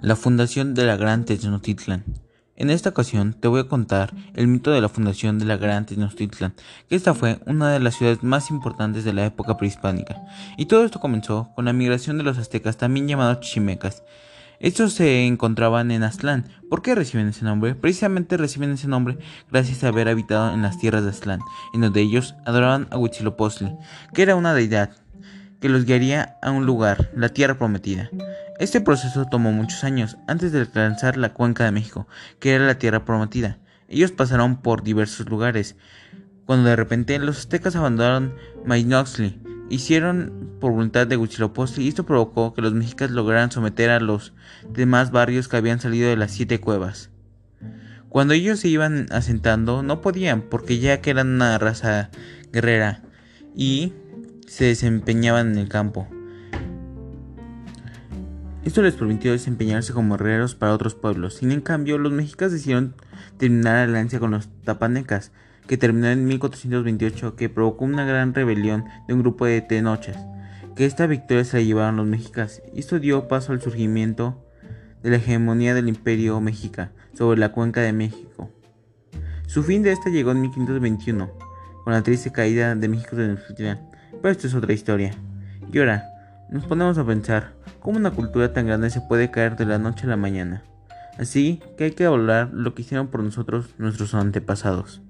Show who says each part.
Speaker 1: La fundación de la Gran Tenochtitlan. En esta ocasión te voy a contar el mito de la fundación de la Gran Tenochtitlan, que esta fue una de las ciudades más importantes de la época prehispánica. Y todo esto comenzó con la migración de los aztecas, también llamados chichimecas. Estos se encontraban en Aztlán. ¿Por qué reciben ese nombre? Precisamente reciben ese nombre gracias a haber habitado en las tierras de Aztlán, en donde ellos adoraban a Huitzilopochtli, que era una deidad que los guiaría a un lugar, la tierra prometida. Este proceso tomó muchos años antes de alcanzar la cuenca de México, que era la tierra prometida. Ellos pasaron por diversos lugares, cuando de repente los aztecas abandonaron Mainoxli, hicieron por voluntad de Huitzilopochtli y esto provocó que los mexicas lograran someter a los demás barrios que habían salido de las siete cuevas. Cuando ellos se iban asentando no podían porque ya que eran una raza guerrera y se desempeñaban en el campo. Esto les permitió desempeñarse como herreros para otros pueblos. Sin en cambio, los mexicas decidieron terminar la alianza con los tapanecas, que terminó en 1428, que provocó una gran rebelión de un grupo de tenochas, que esta victoria se la llevaron los mexicas. Esto dio paso al surgimiento de la hegemonía del imperio mexica sobre la cuenca de México. Su fin de esta llegó en 1521, con la triste caída de México de Tenochtitlan. Pero esto es otra historia. Y ahora, nos ponemos a pensar, ¿cómo una cultura tan grande se puede caer de la noche a la mañana? Así que hay que valorar lo que hicieron por nosotros nuestros antepasados.